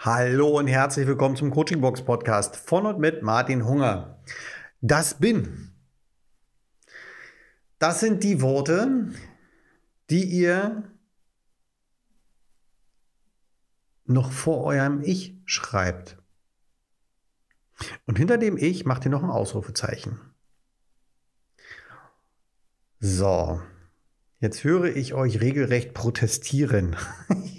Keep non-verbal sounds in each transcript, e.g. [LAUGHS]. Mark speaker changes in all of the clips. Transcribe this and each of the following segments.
Speaker 1: Hallo und herzlich willkommen zum Coaching Box Podcast von und mit Martin Hunger. Das bin. Das sind die Worte, die ihr noch vor eurem Ich schreibt. Und hinter dem Ich macht ihr noch ein Ausrufezeichen. So, jetzt höre ich euch regelrecht protestieren. [LAUGHS]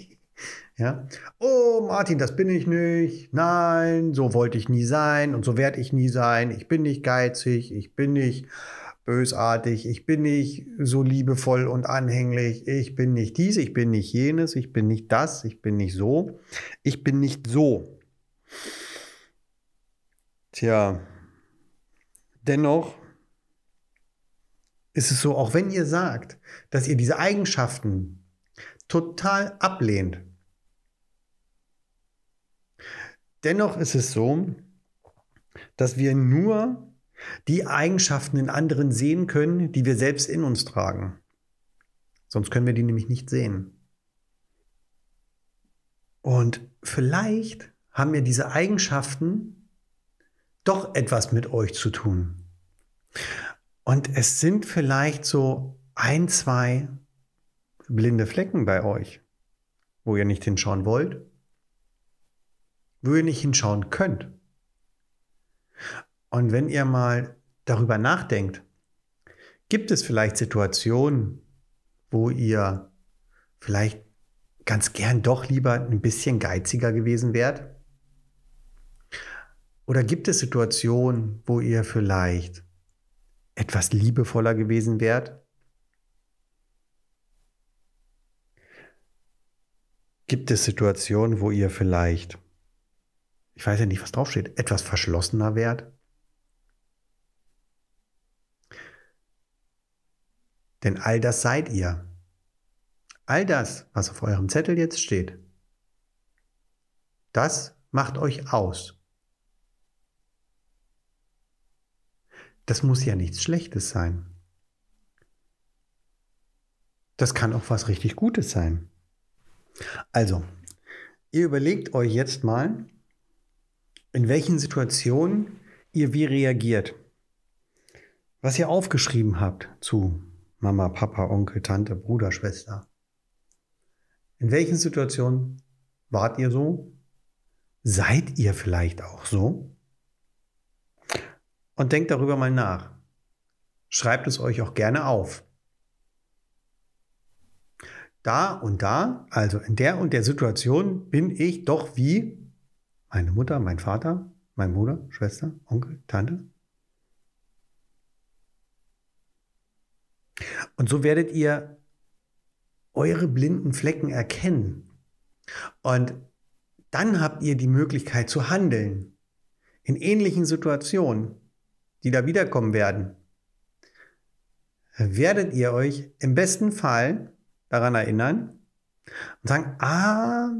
Speaker 1: Ja? Oh, Martin, das bin ich nicht. Nein, so wollte ich nie sein und so werde ich nie sein. Ich bin nicht geizig, ich bin nicht bösartig, ich bin nicht so liebevoll und anhänglich, ich bin nicht dies, ich bin nicht jenes, ich bin nicht das, ich bin nicht so, ich bin nicht so. Tja, dennoch ist es so, auch wenn ihr sagt, dass ihr diese Eigenschaften total ablehnt, Dennoch ist es so, dass wir nur die Eigenschaften in anderen sehen können, die wir selbst in uns tragen. Sonst können wir die nämlich nicht sehen. Und vielleicht haben wir diese Eigenschaften doch etwas mit euch zu tun. Und es sind vielleicht so ein, zwei blinde Flecken bei euch, wo ihr nicht hinschauen wollt wo ihr nicht hinschauen könnt. Und wenn ihr mal darüber nachdenkt, gibt es vielleicht Situationen, wo ihr vielleicht ganz gern doch lieber ein bisschen geiziger gewesen wärt? Oder gibt es Situationen, wo ihr vielleicht etwas liebevoller gewesen wärt? Gibt es Situationen, wo ihr vielleicht ich weiß ja nicht, was draufsteht, etwas verschlossener wärt? Denn all das seid ihr. All das, was auf eurem Zettel jetzt steht, das macht euch aus. Das muss ja nichts Schlechtes sein. Das kann auch was richtig Gutes sein. Also, ihr überlegt euch jetzt mal, in welchen Situationen ihr wie reagiert. Was ihr aufgeschrieben habt zu Mama, Papa, Onkel, Tante, Bruder, Schwester. In welchen Situationen wart ihr so? Seid ihr vielleicht auch so? Und denkt darüber mal nach. Schreibt es euch auch gerne auf. Da und da, also in der und der Situation, bin ich doch wie meine Mutter, mein Vater, mein Bruder, Schwester, Onkel, Tante. Und so werdet ihr eure blinden Flecken erkennen. Und dann habt ihr die Möglichkeit zu handeln in ähnlichen Situationen, die da wiederkommen werden. Werdet ihr euch im besten Fall daran erinnern und sagen, ah,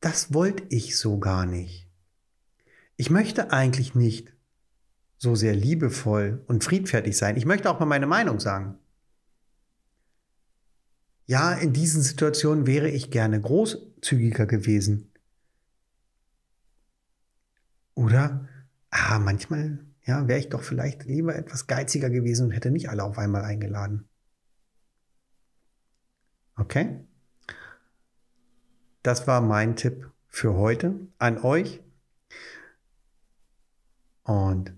Speaker 1: das wollte ich so gar nicht. Ich möchte eigentlich nicht so sehr liebevoll und friedfertig sein. Ich möchte auch mal meine Meinung sagen. Ja, in diesen Situationen wäre ich gerne großzügiger gewesen. Oder, ah, manchmal, ja, wäre ich doch vielleicht lieber etwas geiziger gewesen und hätte nicht alle auf einmal eingeladen. Okay? Das war mein Tipp für heute an euch. Und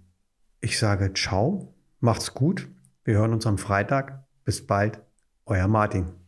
Speaker 1: ich sage ciao, macht's gut. Wir hören uns am Freitag. Bis bald, euer Martin.